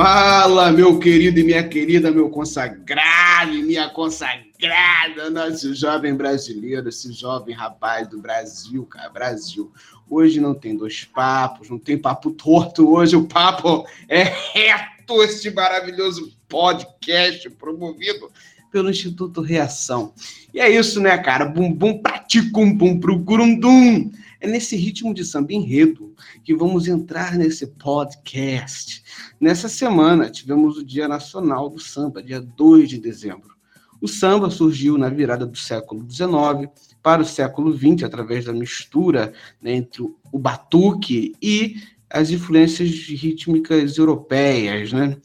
Fala, meu querido e minha querida, meu consagrado e minha consagrada, nosso jovem brasileiro, esse jovem rapaz do Brasil, cara, Brasil. Hoje não tem dois papos, não tem papo torto, hoje o papo é reto, este maravilhoso podcast promovido pelo Instituto Reação. E é isso, né, cara? Bum bum praticum bum pro curundum. É nesse ritmo de samba enredo que vamos entrar nesse podcast. Nessa semana tivemos o Dia Nacional do Samba, dia 2 de dezembro. O samba surgiu na virada do século XIX para o século XX através da mistura né, entre o batuque e as influências rítmicas europeias, né?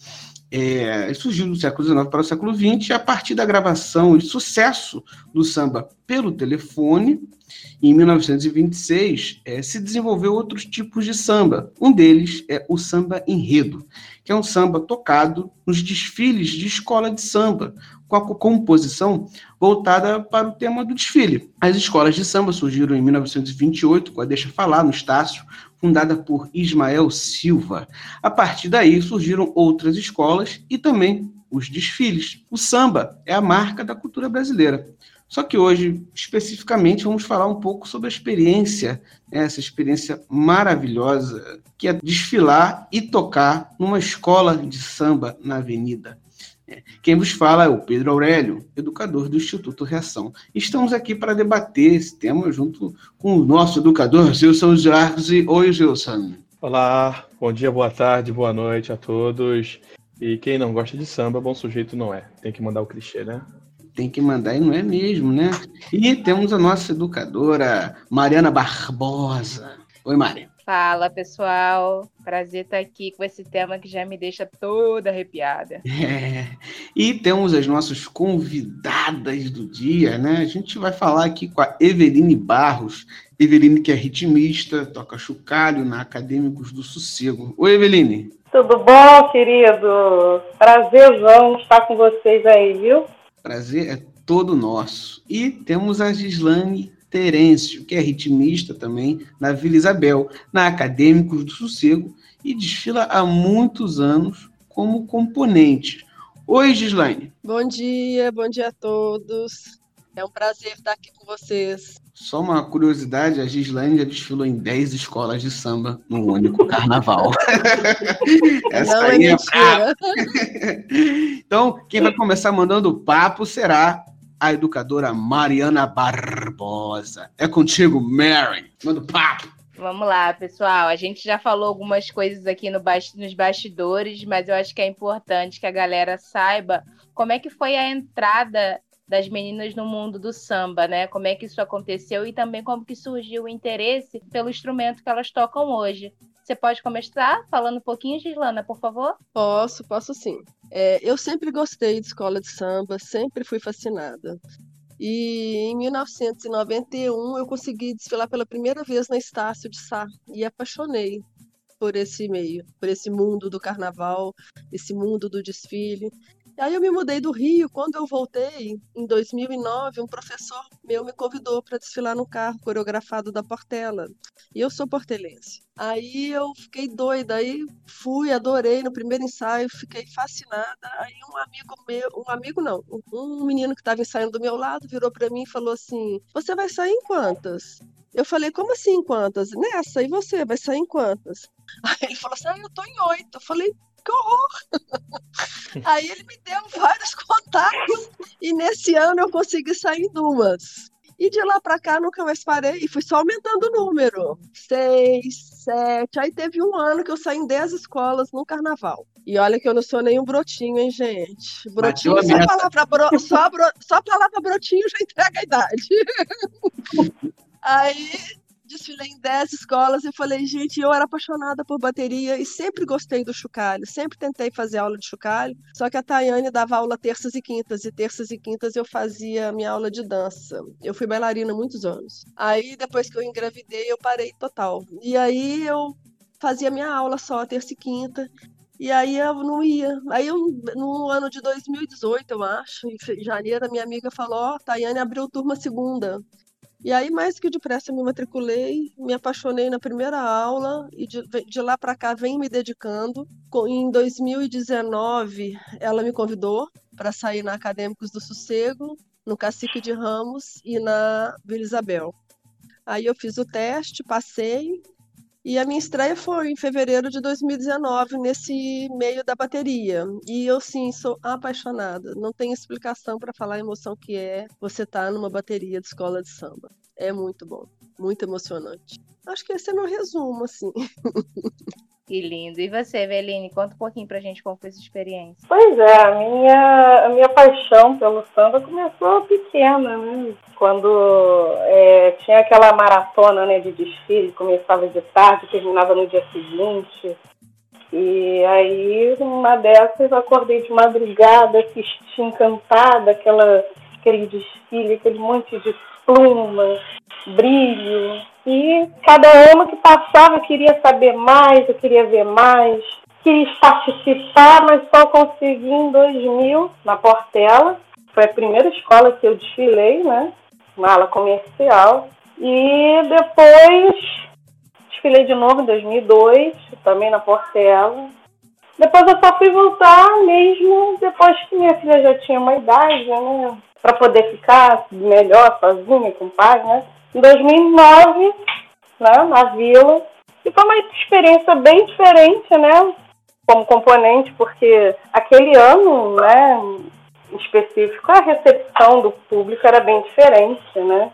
É, surgiu do século XIX para o século XX a partir da gravação e sucesso do samba pelo telefone. Em 1926, é, se desenvolveu outros tipos de samba. Um deles é o samba enredo, que é um samba tocado nos desfiles de escola de samba, com a composição voltada para o tema do desfile. As escolas de samba surgiram em 1928, com a Deixa Falar, no Estácio, fundada por Ismael Silva. A partir daí surgiram outras escolas e também os desfiles. O samba é a marca da cultura brasileira. Só que hoje, especificamente, vamos falar um pouco sobre a experiência, né, essa experiência maravilhosa que é desfilar e tocar numa escola de samba na avenida. Quem vos fala é o Pedro Aurélio, educador do Instituto Reação. Estamos aqui para debater esse tema junto com o nosso educador, Gilson Jarzi. Oi, Gilson. Olá, bom dia, boa tarde, boa noite a todos. E quem não gosta de samba, bom sujeito não é. Tem que mandar o clichê, né? Tem que mandar e não é mesmo, né? E temos a nossa educadora, Mariana Barbosa. Oi, Maria. Fala pessoal, prazer estar aqui com esse tema que já me deixa toda arrepiada. É. E temos as nossas convidadas do dia, né? A gente vai falar aqui com a Eveline Barros. Eveline, que é ritmista, toca chocalho na Acadêmicos do Sossego. Oi, Eveline. Tudo bom, querido? Prazerzão estar com vocês aí, viu? Prazer é todo nosso. E temos a Gislane Terêncio, que é ritmista também na Vila Isabel, na Acadêmicos do Sossego, e desfila há muitos anos como componente. Oi, Gislaine. Bom dia, bom dia a todos. É um prazer estar aqui com vocês. Só uma curiosidade, a Gislaine já desfilou em 10 escolas de samba no único carnaval. Essa Não é aí é mentira. então, quem vai começar mandando o papo será a educadora Mariana Barbosa. É contigo, Mary. Manda papo. Vamos lá, pessoal. A gente já falou algumas coisas aqui no bas- nos bastidores, mas eu acho que é importante que a galera saiba como é que foi a entrada das meninas no mundo do samba, né? Como é que isso aconteceu e também como que surgiu o interesse pelo instrumento que elas tocam hoje. Você pode começar falando um pouquinho, Gislana, por favor? Posso, posso sim. É, eu sempre gostei de escola de samba, sempre fui fascinada. E em 1991 eu consegui desfilar pela primeira vez na Estácio de Sá e apaixonei por esse meio, por esse mundo do carnaval, esse mundo do desfile. Aí eu me mudei do Rio. Quando eu voltei, em 2009, um professor meu me convidou para desfilar no carro coreografado da Portela. E eu sou portelense. Aí eu fiquei doida, aí fui, adorei no primeiro ensaio, fiquei fascinada. Aí um amigo meu, um amigo não, um menino que estava ensaiando do meu lado virou para mim e falou assim: "Você vai sair em quantas?" Eu falei: "Como assim em quantas?" "Nessa, e você vai sair em quantas?" Aí ele falou assim: ah, "Eu tô em oito." Eu falei: que horror! Aí ele me deu vários contatos e nesse ano eu consegui sair em duas. E de lá para cá nunca mais parei e fui só aumentando o número. Seis, sete. Aí teve um ano que eu saí em dez escolas no carnaval. E olha que eu não sou nenhum brotinho, hein, gente? Brotinho, a só meta. palavra, bro, só, bro, só palavra brotinho já entrega a idade. Aí desfilei em 10 escolas e falei, gente, eu era apaixonada por bateria e sempre gostei do chocalho, sempre tentei fazer aula de chocalho, só que a Tayane dava aula terças e quintas, e terças e quintas eu fazia minha aula de dança. Eu fui bailarina muitos anos. Aí, depois que eu engravidei, eu parei total. E aí eu fazia minha aula só terça e quinta, e aí eu não ia. Aí eu, no ano de 2018, eu acho, em janeiro, a minha amiga falou, ó, oh, Tayane abriu turma segunda. E aí, mais que depressa, me matriculei, me apaixonei na primeira aula e de, de lá para cá venho me dedicando. Em 2019, ela me convidou para sair na Acadêmicos do Sossego, no Cacique de Ramos e na Vila Isabel. Aí eu fiz o teste, passei, e a minha estreia foi em fevereiro de 2019, nesse meio da bateria. E eu, sim, sou apaixonada. Não tem explicação para falar a emoção que é você estar tá numa bateria de escola de samba. É muito bom, muito emocionante. Acho que esse é meu resumo, assim. Que lindo. E você, Eveline, conta um pouquinho pra gente como foi essa experiência. Pois é, a minha, a minha paixão pelo samba começou pequena, né? Quando é, tinha aquela maratona né, de desfile, começava de tarde, terminava no dia seguinte. E aí, uma dessas, eu acordei de madrugada, assisti encantada aquela, aquele desfile, aquele monte de pluma, brilho. E cada ano que passava eu queria saber mais, eu queria ver mais, queria participar, mas só consegui em 2000, na Portela. Foi a primeira escola que eu desfilei, né? Na ala comercial. E depois desfilei de novo em 2002, também na Portela. Depois eu só fui voltar mesmo depois que minha filha já tinha uma idade, né? Para poder ficar melhor sozinha com o pai, né? em 2009, né, na Vila. E foi uma experiência bem diferente, né, como componente, porque aquele ano, né, em específico, a recepção do público era bem diferente, né.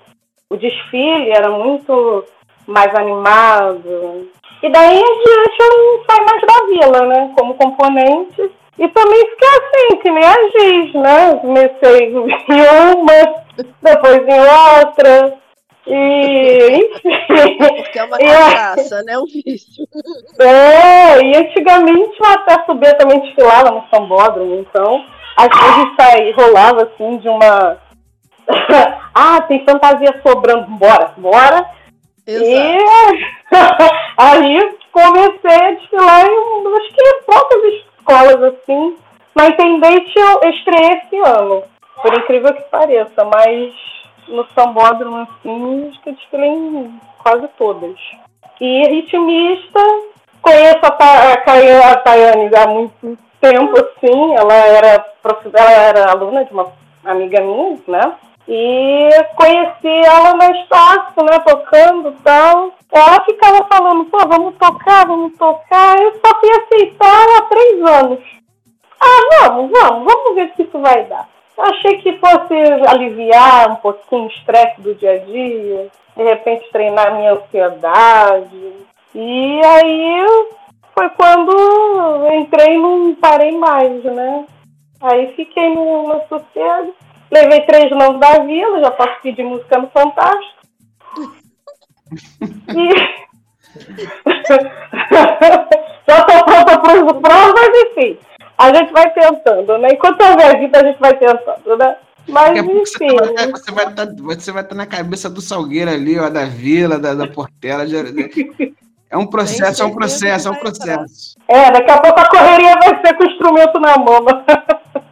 O desfile era muito mais animado. E daí em diante eu saí mais da vila, né, como componente. E também fiquei assim, que nem a Giz, né? Comecei em uma, depois em outra. E, enfim. Porque é uma cachaça, né? Um vício. É, e antigamente eu até subia também desfilava no sambódromo, então às vezes saí, rolava assim de uma. ah, tem fantasia sobrando, bora, bora. Exato. E aí comecei a desfilar em acho que poucas escolas assim. Na Intendente eu estreiei esse ano, por incrível que pareça, mas no sambódromo, assim, acho que eu em quase todas. E ritmista, conheço a, a, a Tayane há muito tempo, assim, ela era, ela era aluna de uma amiga minha, né? E conheci ela na espaço, né, tocando e tal. Ela ficava falando, pô, vamos tocar, vamos tocar. Eu só fui aceitar há três anos. Ah, vamos, vamos, vamos ver se isso vai dar. Achei que fosse aliviar um pouquinho o estresse do dia a dia, de repente treinar minha ansiedade. E aí foi quando entrei e não parei mais, né? Aí fiquei no, no sossego. Levei três nomes da vila, já posso pedir música no Fantástico. E... já estou pronta para os provas, enfim a gente vai tentando, né? Enquanto houver vida, a gente vai tentando, né? Mas, enfim. Você vai, estar, você vai estar na cabeça do Salgueiro ali, ó, da Vila, da, da Portela. De, é um processo, é um processo, é um processo. É, daqui a pouco a correria vai ser com o instrumento na mão.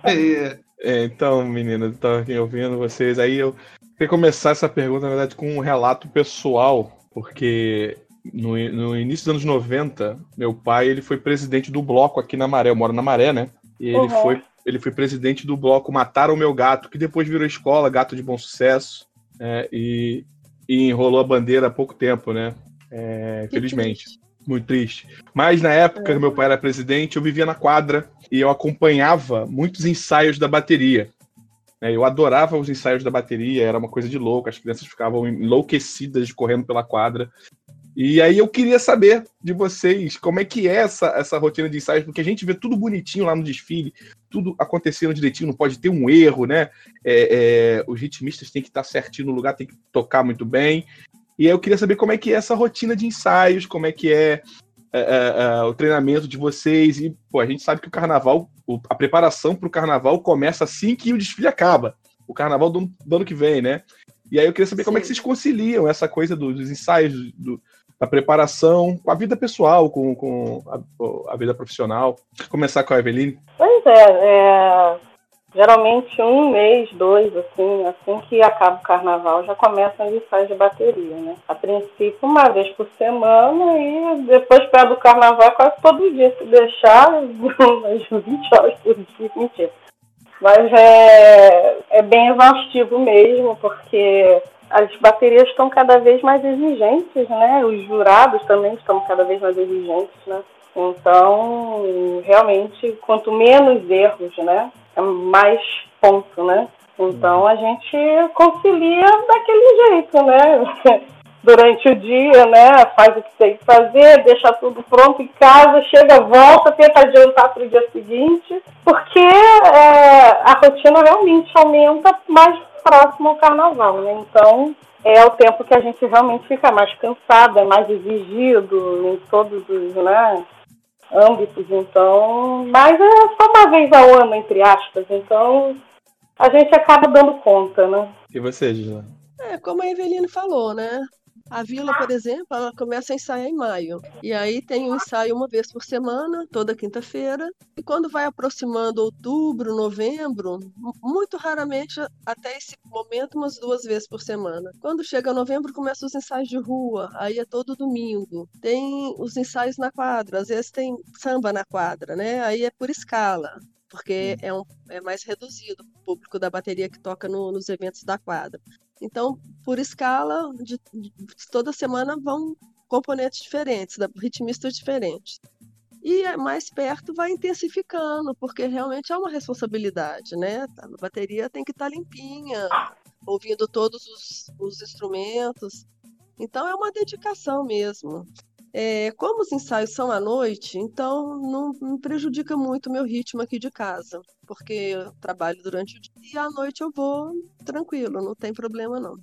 É. É, então, meninas, estava aqui ouvindo vocês. Aí eu queria começar essa pergunta, na verdade, com um relato pessoal, porque no, no início dos anos 90, meu pai ele foi presidente do bloco aqui na Maré. Eu moro na Maré, né? E ele, uhum. foi, ele foi presidente do bloco Mataram o Meu Gato, que depois virou escola, Gato de Bom Sucesso, é, e, e, enrolou a bandeira há pouco tempo, né? É, infelizmente. Muito triste. Mas na época que meu pai era presidente, eu vivia na quadra e eu acompanhava muitos ensaios da bateria. É, eu adorava os ensaios da bateria, era uma coisa de louco, as crianças ficavam enlouquecidas correndo pela quadra. E aí eu queria saber de vocês como é que é essa, essa rotina de ensaios, porque a gente vê tudo bonitinho lá no desfile, tudo acontecendo direitinho, não pode ter um erro, né? É, é, os ritmistas têm que estar certinho no lugar, tem que tocar muito bem. E aí eu queria saber como é que é essa rotina de ensaios, como é que é, é, é, é o treinamento de vocês. E, pô, a gente sabe que o carnaval, o, a preparação para o carnaval começa assim que o desfile acaba. O carnaval do, do ano que vem, né? E aí eu queria saber Sim. como é que vocês conciliam essa coisa dos ensaios, do, da preparação com a vida pessoal, com, com a, a, vida profissional. Começar com a Eveline. Pois é, é, geralmente um mês, dois, assim, assim que acaba o carnaval, já começam os ensaios de bateria, né? A princípio, uma vez por semana e depois, perto do carnaval, quase todo dia, se deixar, umas 20 horas por dia, mentira. Mas é, é bem exaustivo mesmo, porque as baterias estão cada vez mais exigentes, né? Os jurados também estão cada vez mais exigentes, né? Então, realmente, quanto menos erros, né? Mais ponto, né? Então, a gente concilia daquele jeito, né? Durante o dia, né? Faz o que tem que fazer, deixa tudo pronto em casa, chega, volta, tenta adiantar para o dia seguinte, porque é, a rotina realmente aumenta mais próximo ao carnaval, né? Então é o tempo que a gente realmente fica mais cansado, é mais exigido em todos os né, âmbitos. Então, mas é só uma vez ao ano, entre aspas. Então a gente acaba dando conta, né? E você, Gila? É, como a Eveline falou, né? A vila, por exemplo, ela começa a ensaiar em maio. E aí tem o um ensaio uma vez por semana, toda quinta-feira. E quando vai aproximando outubro, novembro, muito raramente até esse momento, umas duas vezes por semana. Quando chega novembro, começam os ensaios de rua, aí é todo domingo. Tem os ensaios na quadra, às vezes tem samba na quadra, né? Aí é por escala porque é, um, é mais reduzido o público da bateria que toca no, nos eventos da quadra. Então, por escala, de, de, toda semana vão componentes diferentes, ritmistas diferentes. E mais perto vai intensificando, porque realmente é uma responsabilidade, né? A bateria tem que estar tá limpinha, ouvindo todos os, os instrumentos. Então é uma dedicação mesmo. É, como os ensaios são à noite, então não me prejudica muito o meu ritmo aqui de casa, porque eu trabalho durante o dia e à noite eu vou tranquilo, não tem problema não.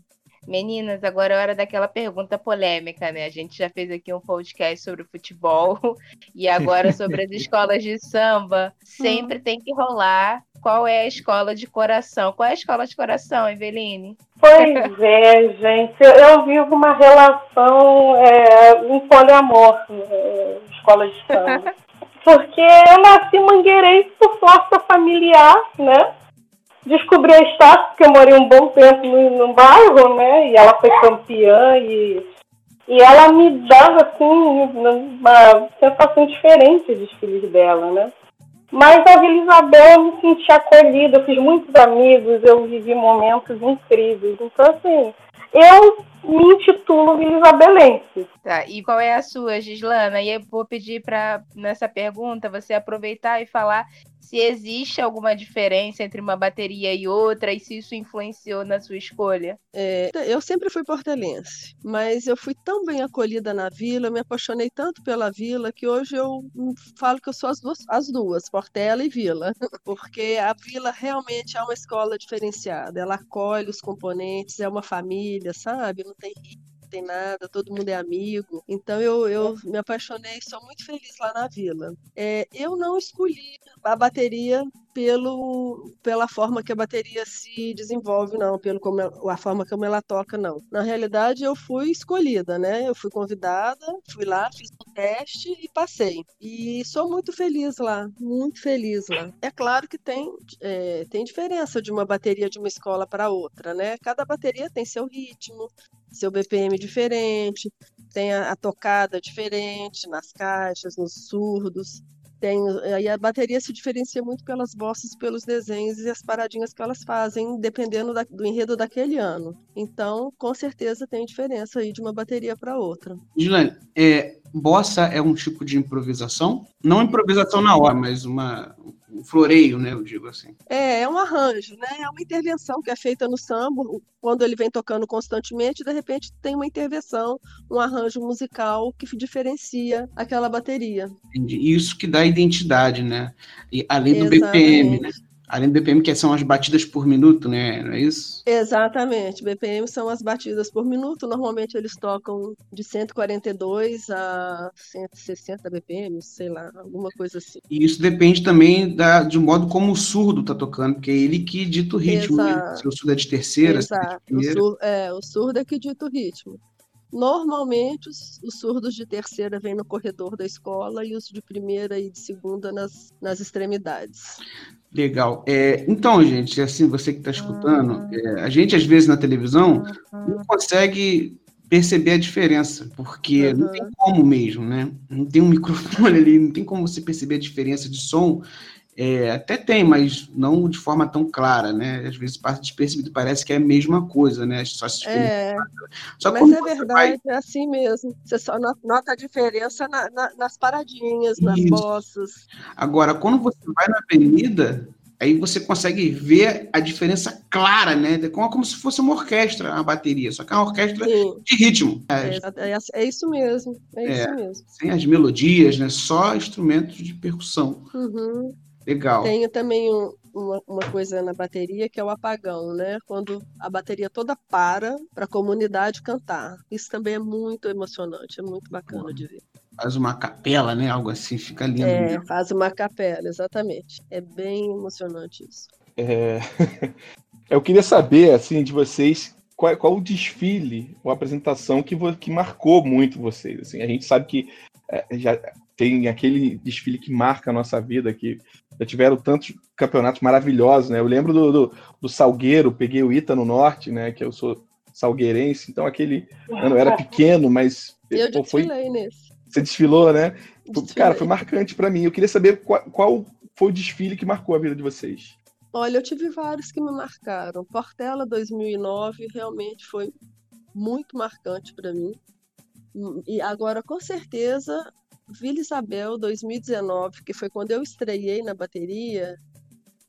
Meninas, agora é hora daquela pergunta polêmica, né? A gente já fez aqui um podcast sobre futebol e agora sobre as escolas de samba. Sempre tem que rolar qual é a escola de coração. Qual é a escola de coração, Eveline? Pois é, gente. Eu vivo uma relação é, em poliamor, é, escola de samba. Porque eu nasci mangueirense por força familiar, né? Descobri a Estácio, porque eu morei um bom tempo no, no bairro, né? E ela foi campeã e, e ela me dava, assim, uma sensação diferente dos filhos dela, né? Mas a Vila Isabel eu me senti acolhida, eu fiz muitos amigos, eu vivi momentos incríveis. Então, assim, eu me intitulo Vila Isabelense. Tá, e qual é a sua, Gislana? E eu vou pedir para, nessa pergunta, você aproveitar e falar se existe alguma diferença entre uma bateria e outra e se isso influenciou na sua escolha. É, eu sempre fui portelense, mas eu fui tão bem acolhida na vila, me apaixonei tanto pela vila que hoje eu falo que eu sou as duas, as duas Portela e Vila, porque a vila realmente é uma escola diferenciada, ela acolhe os componentes, é uma família, sabe? Não tem tem nada, todo mundo é amigo. Então eu, eu me apaixonei, sou muito feliz lá na vila. É, eu não escolhi a bateria pelo, pela forma que a bateria se desenvolve, não, pelo como a forma como ela toca, não. Na realidade, eu fui escolhida, né? Eu fui convidada, fui lá, fiz o teste e passei. E sou muito feliz lá, muito feliz lá. É claro que tem, é, tem diferença de uma bateria de uma escola para outra, né? Cada bateria tem seu ritmo, seu BPM diferente, tem a, a tocada diferente nas caixas, nos surdos. Tem, aí a bateria se diferencia muito pelas vozes, pelos desenhos e as paradinhas que elas fazem, dependendo da, do enredo daquele ano. Então, com certeza tem diferença aí de uma bateria para outra. Gilane, é, bossa é um tipo de improvisação? Não improvisação na hora, mas uma, um floreio, né? Eu digo assim. É, é um arranjo, né? É uma intervenção que é feita no samba, quando ele vem tocando constantemente, de repente tem uma intervenção, um arranjo musical que diferencia aquela bateria. Entendi. Isso que dá identidade, né? E, além do Exatamente. BPM, né? Além do BPM, que são as batidas por minuto, né? Não é isso? Exatamente. BPM são as batidas por minuto. Normalmente eles tocam de 142 a 160 BPM, sei lá, alguma coisa assim. E isso depende também da, de modo como o surdo tá tocando, porque é ele que dita o ritmo, né? Exato. Se o surdo é de terceira, se é de Exato. O, primeira. sur- é, o surdo é que dita o ritmo. Normalmente, os, os surdos de terceira vêm no corredor da escola e os de primeira e de segunda nas, nas extremidades. Legal. É, então, gente, assim, você que está escutando, é, a gente às vezes na televisão não consegue perceber a diferença, porque não Uhum. tem como mesmo, né? Não tem um microfone ali, não tem como você perceber a diferença de som. É, até tem, mas não de forma tão clara, né? Às vezes passa despercebido, parece que é a mesma coisa, né? Só se É, Só mas é verdade, é assim mesmo. Você só no- nota a diferença na- na- nas paradinhas, nas Isso. bossas. Agora, quando você vai na avenida, aí você consegue ver a diferença clara, né? É como, como se fosse uma orquestra, uma bateria, só que é uma orquestra Sim, de ritmo, é, é, é- é isso mesmo. É, É. isso mesmo. sem as melodias, né? Só instrumentos de percussão. Uhum. Legal. Tenho também um- uma, uma coisa na bateria que é o apagão, né? Quando a bateria toda para para a comunidade cantar. Isso também é muito emocionante, é muito bacana de ver. Faz uma capela, né? Algo assim, fica lindo. É, né? faz uma capela, exatamente. É bem emocionante isso. É, Eu queria saber, assim, de vocês, qual, qual o desfile ou apresentação que, que marcou muito vocês. Assim, a gente sabe que é, já tem aquele desfile que marca a nossa vida, que já tiveram tantos campeonatos maravilhosos, né? Eu lembro do, do, do Salgueiro, peguei o Ita no Norte, né? Que eu sou salgueirense, então aquele ano eu era pequeno, mas Eu pô, foi, desfilei nesse. você desfilou, né? Desfilei. Cara, foi marcante pra mim. Eu queria saber qual, qual foi o desfile que marcou a vida de vocês. Olha, eu tive vários que me marcaram. Portela 2009 realmente foi muito marcante para mim. E agora, com certeza, Vila Isabel 2019, que foi quando eu estreiei na bateria,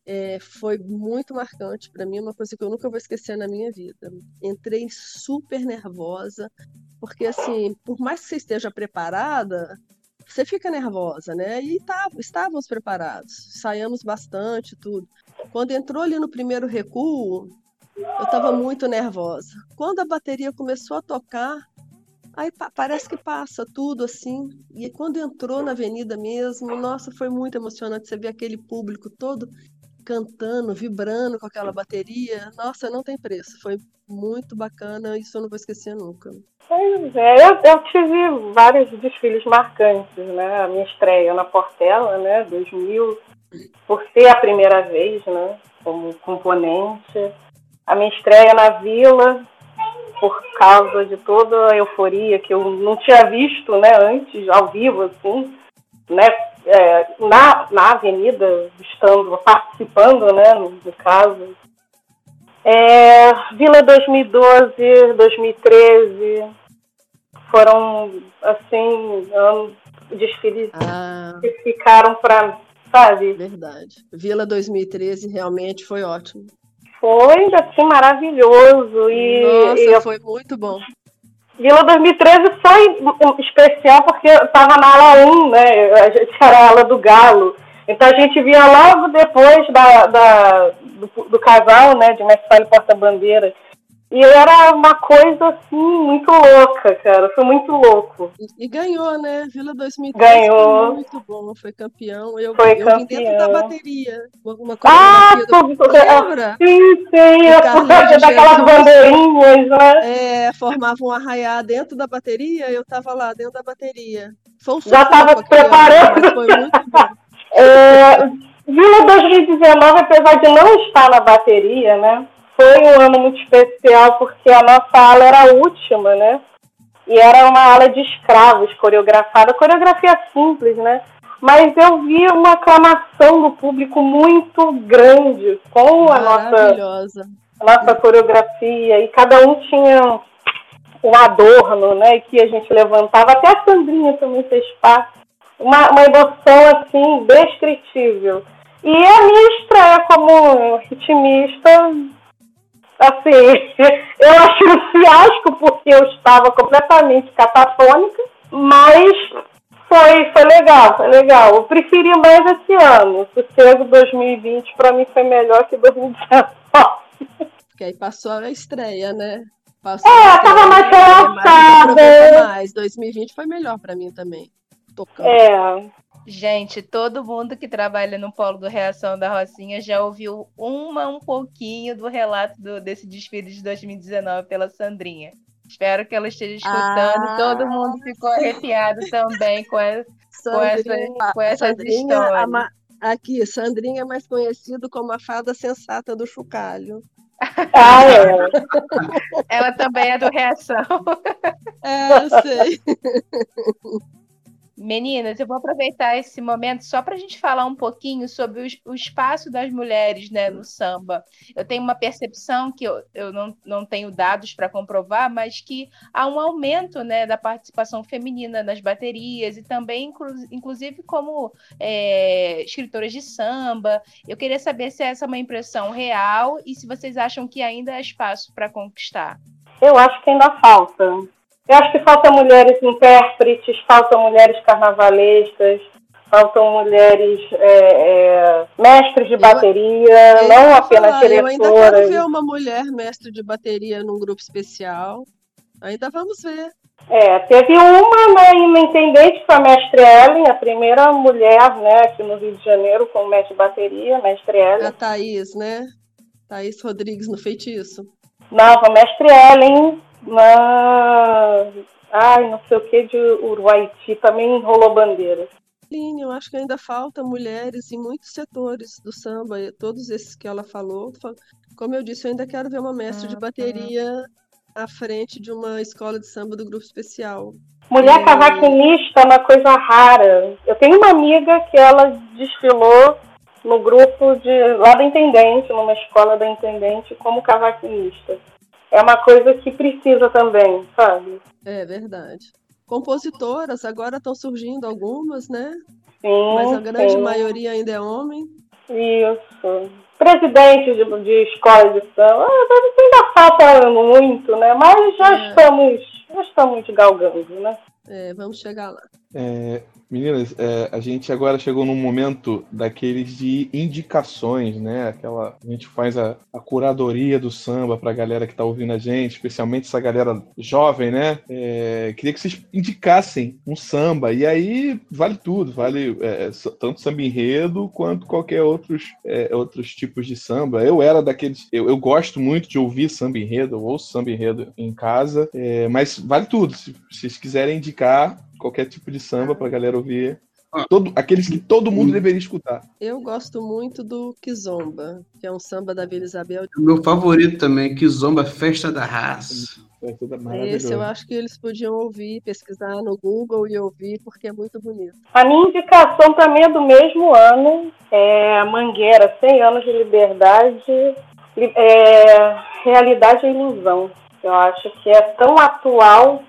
é, foi muito marcante para mim, uma coisa que eu nunca vou esquecer na minha vida. Entrei super nervosa, porque assim, por mais que você esteja preparada, você fica nervosa, né? E tá, estávamos preparados, ensaiamos bastante, tudo. Quando entrou ali no primeiro recuo, eu estava muito nervosa. Quando a bateria começou a tocar, aí pa- parece que passa tudo assim. E quando entrou na avenida mesmo, nossa, foi muito emocionante. Você ver aquele público todo cantando, vibrando com aquela bateria. Nossa, não tem preço. Foi muito bacana, isso eu não vou esquecer nunca. Pois é, eu, eu tive vários desfiles marcantes, né? A minha estreia na Portela, né? 2000, por ser a primeira vez, né? Como componente. A minha estreia na Vila, por causa de toda a euforia que eu não tinha visto, né? Antes, ao vivo, assim, né? É, na, na avenida, estando, participando, né? No, no caso. É, Vila 2012, 2013 foram assim anos- desfiles Ah, que ficaram para sabe verdade. Vila 2013 realmente foi ótimo. Foi assim maravilhoso e, Nossa, e eu- foi muito bom. Vila 2013 foi especial porque eu estava na ala 1, né? A gente era a ala do Galo. Então a gente via logo depois da, da- do, do casal, né? De Mestre e Porta-Bandeira. E era uma coisa assim, muito louca, cara. Foi muito louco. E, e ganhou, né? Vila 2013 Ganhou. foi muito bom, foi campeão. Eu, Foi eu vim dentro da campeão. bateria. Uma Ah, do... tudo. Lembra? Sim, sim. Daquelas bandeirinhas, né? É, formava um arraiá dentro da bateria, eu tava lá dentro da bateria. Foi um Já tava ano, preparando. foi muito bom. É, Vila 2019, apesar de não estar na bateria, né? Foi um ano muito especial porque a nossa ala era a última, né? E era uma ala de escravos coreografada, coreografia simples, né? Mas eu vi uma aclamação do público muito grande com a nossa a nossa coreografia e cada um tinha um adorno, né, que a gente levantava. Até a Sandrinha também fez parte. Uma, uma emoção, assim, descritível. E a minha estreia como ritmista, assim, eu achei um fiasco porque eu estava completamente catatônica, mas Foi, foi legal, foi legal. Eu preferi mais esse ano. Sossego 2020 para mim foi melhor que 2019. Porque aí passou a estreia, né? Passou É, a tava mais estreia, relaxada. mais. 2020 foi melhor pra mim também. Tocando. É, Gente, todo mundo que trabalha no polo do Reação da Rocinha já ouviu uma um pouquinho do relato do- desse desfile de 2019 pela Sandrinha. Espero que ela esteja escutando. Ah. Todo mundo ficou arrepiado também com, a- com, essa, com essas Sandrinha, histórias. ma- aqui, Sandrinha é mais conhecido como a fada sensata do chocalho. ah, é. Ela também é do Reação. É, eu sei. Meninas, eu vou aproveitar esse momento só para a gente falar um pouquinho sobre o, o espaço das mulheres né, no samba. Eu tenho uma percepção que eu, eu não, não tenho dados para comprovar, mas que há um aumento né, da participação feminina nas baterias e também, inclu- inclusive, como é, escritoras de samba. Eu queria saber se essa é uma impressão real e se vocês acham que ainda há espaço para conquistar. Eu acho que ainda falta. Eu acho que falta mulheres intérpretes, faltam mulheres carnavalescas, faltam mulheres é, é, mestres de Eu- bateria, Eu não ia apenas falar, Eu ainda quero diretoras. ver uma mulher mestre de bateria num grupo especial. Ainda vamos ver. É, teve uma na, na Intendente, que foi a mestre Ellen, a primeira mulher né, aqui no Rio de Janeiro com mestre de bateria, mestre Ellen. A Thaís, né? Thaís Rodrigues no feitiço. Não, a mestre Ellen na. Ai, não sei o que de Uruaiti, também rolou bandeira. Aline, eu acho que ainda falta mulheres em muitos setores do samba, todos esses que ela falou. Fa- Como eu disse, eu ainda quero ver uma mestre de Uhum. bateria à frente de uma escola de samba do grupo especial. Mulher cavaquinista é uma coisa rara. Eu tenho uma amiga que ela desfilou no grupo de lá da Intendente, numa escola da Intendente, como cavaquinista. É uma coisa que precisa também, sabe? É verdade. Compositoras, agora estão surgindo algumas, né? Sim. Mas a grande sim. maioria ainda é homem. Isso. Presidente de, de escola de samba, ah, ainda falta muito, né? Mas já É. estamos, já estamos galgando, né? É, vamos chegar lá. É, meninas, é, a gente agora chegou num momento daqueles de indicações, né? Aquela a gente faz a, a curadoria do samba para a galera que está ouvindo a gente, especialmente essa galera jovem, né? É, queria que vocês indicassem um samba e aí vale tudo, vale é, tanto samba enredo quanto qualquer outros é, outros tipos de samba. Eu era daqueles, eu, eu gosto muito de ouvir samba enredo, eu ouço samba enredo em casa, é, mas vale tudo. Se, se vocês quiserem indicar qualquer tipo de samba pra galera ouvir. Todo, aqueles que todo mundo deveria escutar. Eu gosto muito do Kizomba, que é um samba da Vila Isabel. O meu favorito também, que zomba Festa da Raça. É Esse eu acho que eles podiam ouvir, pesquisar no Google e ouvir, porque é muito bonito. A minha indicação também é do mesmo ano, é Mangueira, 100 anos de liberdade, li- é, realidade e ilusão. Eu acho que é tão atual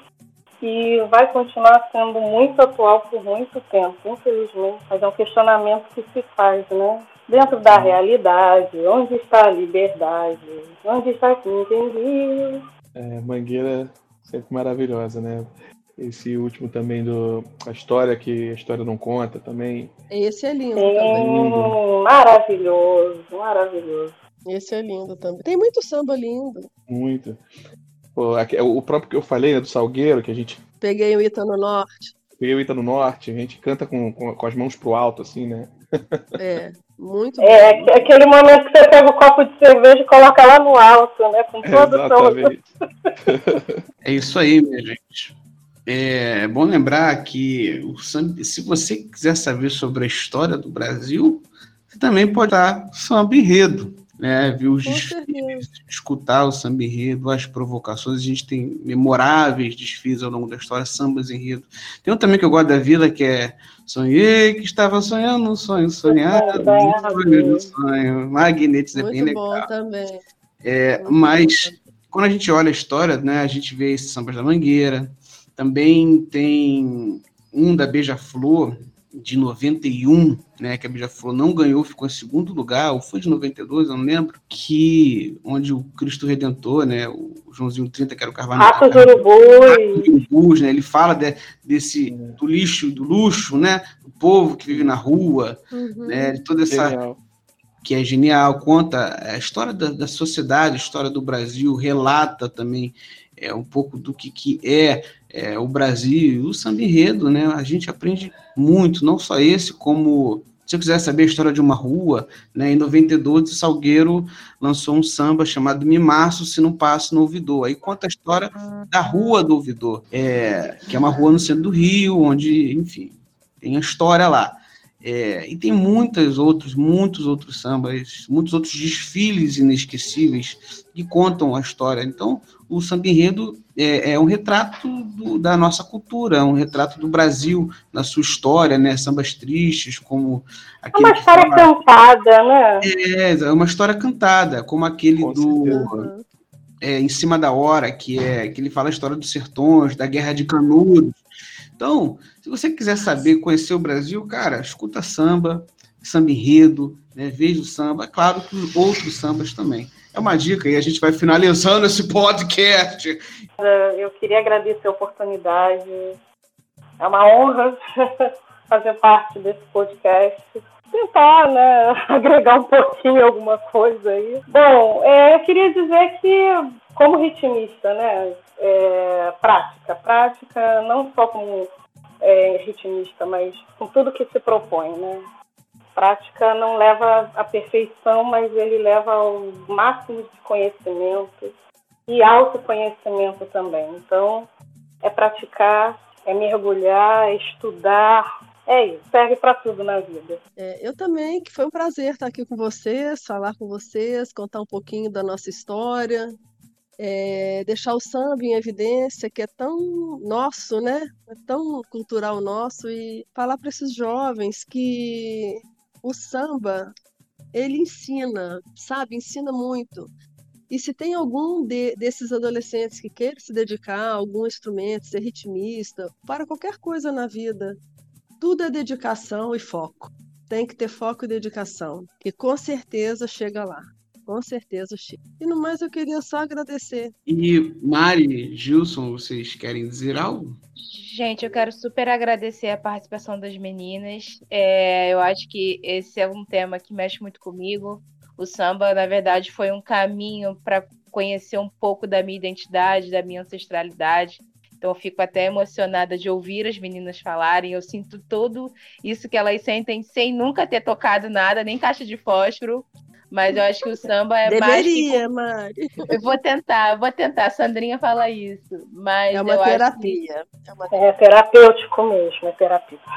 e vai continuar sendo muito atual por muito tempo, infelizmente. Mas é um questionamento que se faz, né? Dentro da realidade, onde está a liberdade? Onde está quem entendeu? É, Mangueira sempre maravilhosa, né? Esse último também do a história que a história não conta também. Esse é lindo também. Sim, maravilhoso, maravilhoso. Esse é lindo também. Tem muito samba lindo. Muito. Pô, aqui- o próprio que eu falei, né, do Salgueiro, que a gente Peguei o Ita no Norte. eu e Ita no Norte, a gente canta com, com, com as mãos pro alto, assim, né? É, muito É, bom. aque- aquele momento que você pega o copo de cerveja e coloca lá no alto, né? Com todo o. Exatamente. É isso aí, minha gente. É bom lembrar que o samba, se você quiser saber sobre a história do Brasil, você também pode dar samba enredo, né? Ver os desfiles, escutar o samba enredo, as provocações. A gente tem memoráveis desfiles ao longo da história, sambas enredo. Tem um também que eu gosto da vila, que é Sonhei que estava sonhando um sonho sonhado, um sonho, um sonho. Magnetes é bem Muito legal. bom também. É, Muito mas bom. quando a gente olha a história, né, a gente vê esses sambas da Mangueira, também tem um da Beija-Flor, de 91, né, que a já falou, não ganhou, ficou em segundo lugar, ou foi de 92, eu não lembro, que onde o Cristo Redentor, né, o Joãozinho 30, que era o Carvalho. Ratos Urubus. Urubus, né, ele fala de, desse, do lixo, do luxo, né, do povo que vive na rua, Uhum. né, de toda essa Genial. que é genial, conta a história da, da sociedade, a história do Brasil, relata também é, um pouco do que, que é, é, o Brasil, o samba enredo, né? A gente aprende muito, não só esse, como se eu quiser saber a história de uma rua, né, em 92 o Salgueiro lançou um samba chamado Me Março Se Não Passo no Ouvidor. Aí conta a história da Rua do Ouvidor, é, que é uma rua no centro do Rio, onde, enfim, tem a história lá. É, e tem muitos outros, muitos outros sambas, muitos outros desfiles inesquecíveis que contam a história. Então, o samba enredo é, é um retrato do- da nossa cultura, é um retrato do Brasil, na sua história, né? Sambas tristes, como É aquele uma que história fala- cantada, né? é, é uma história cantada, como aquele Com do é, Em Cima da Hora, que é que ele fala a história dos sertões, da Guerra de Canudos. Então, se você quiser saber, conhecer o Brasil, cara, escuta samba, samba enredo, né, veja o samba, claro que outros sambas também. É uma dica e a gente vai finalizando esse podcast. Eu queria agradecer a oportunidade. É uma honra fazer parte desse podcast. Tentar, né, agregar um pouquinho alguma coisa aí. Bom, é, eu queria dizer que, como ritmista, né, é, prática, prática não só como é, ritmista, mas com tudo que se propõe, né. Prática não leva à perfeição, mas ele leva ao máximo de conhecimento e autoconhecimento também. Então, é praticar, é mergulhar, é estudar, é isso, serve para tudo na vida. É, eu também, que foi um prazer estar aqui com vocês, falar com vocês, contar um pouquinho da nossa história, é, deixar o samba em evidência, que é tão nosso, né? É tão cultural nosso, e falar para esses jovens que o samba, ele ensina, sabe? Ensina muito. E se tem algum de- desses adolescentes que queira se dedicar a algum instrumento, ser ritmista, para qualquer coisa na vida, tudo é dedicação e foco. Tem que ter foco e dedicação, que com certeza chega lá. Com certeza chega. E no mais eu queria só agradecer. E Mari, Gilson, vocês querem dizer algo? Gente, eu quero super agradecer a participação das meninas. É, eu acho que esse é um tema que mexe muito comigo. O samba, na verdade, foi um caminho para conhecer um pouco da minha identidade, da minha ancestralidade. Então, eu fico até emocionada de ouvir as meninas falarem. Eu sinto tudo isso que elas sentem sem nunca ter tocado nada, nem caixa de fósforo. Mas eu acho que o samba é mais que Deveria, Mari. eu vou tentar, eu vou tentar. A Sandrinha fala isso, mas É eu uma acho que- terapia. É uma É terapêutico mesmo, é terapêutico.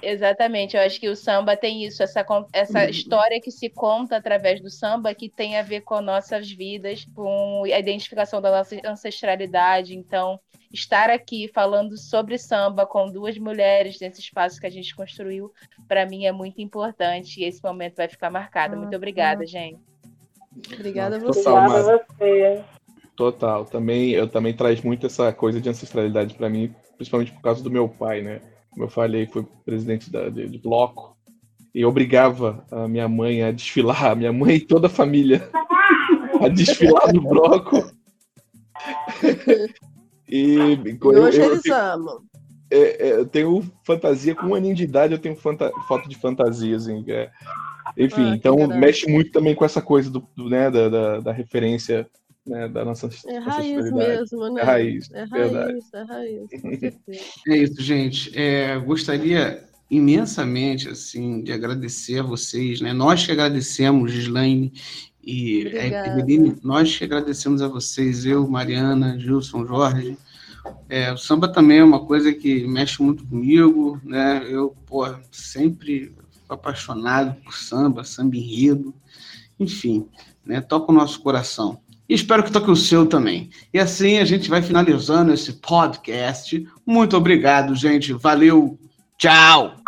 exatamente. Eu acho que o samba tem isso, essa, essa história que se conta através do samba que tem a ver com nossas vidas, com a identificação da nossa ancestralidade. Então, estar aqui falando sobre samba com duas mulheres nesse espaço que a gente construiu, para mim é muito importante e esse momento vai ficar marcado. Muito obrigada, gente. Obrigada a Total, você. Obrigada a você. Total. Também, eu também traz muito essa coisa de ancestralidade para mim, principalmente por causa do meu pai, né? Como eu falei, foi presidente da, de, de bloco e obrigava a minha mãe a desfilar, a minha mãe e toda a família a desfilar no bloco. e E eu, hoje eu eles tenho, amam. é, é, eu tenho fantasia, com um aninho de idade eu tenho fanta- foto de fantasia, assim. é. Enfim, Ah, então graça. mexe muito também com essa coisa do, do, né, da, da, da referência né, da nossa É raiz mesmo, né? É raiz, É verdade. raiz, é raiz, com certeza. É isso, gente. É, gostaria imensamente assim de agradecer a vocês, né? Nós que agradecemos, Gislaine e a Eveline, nós que agradecemos a vocês, eu, Mariana, Gilson, Jorge. É, o samba também é uma coisa que mexe muito comigo, né? Eu, pô, sempre apaixonado por samba, samba enredo, enfim, né? Toca o nosso coração. E espero que toque o seu também. E assim a gente vai finalizando esse podcast. Muito obrigado, gente. Valeu. Tchau.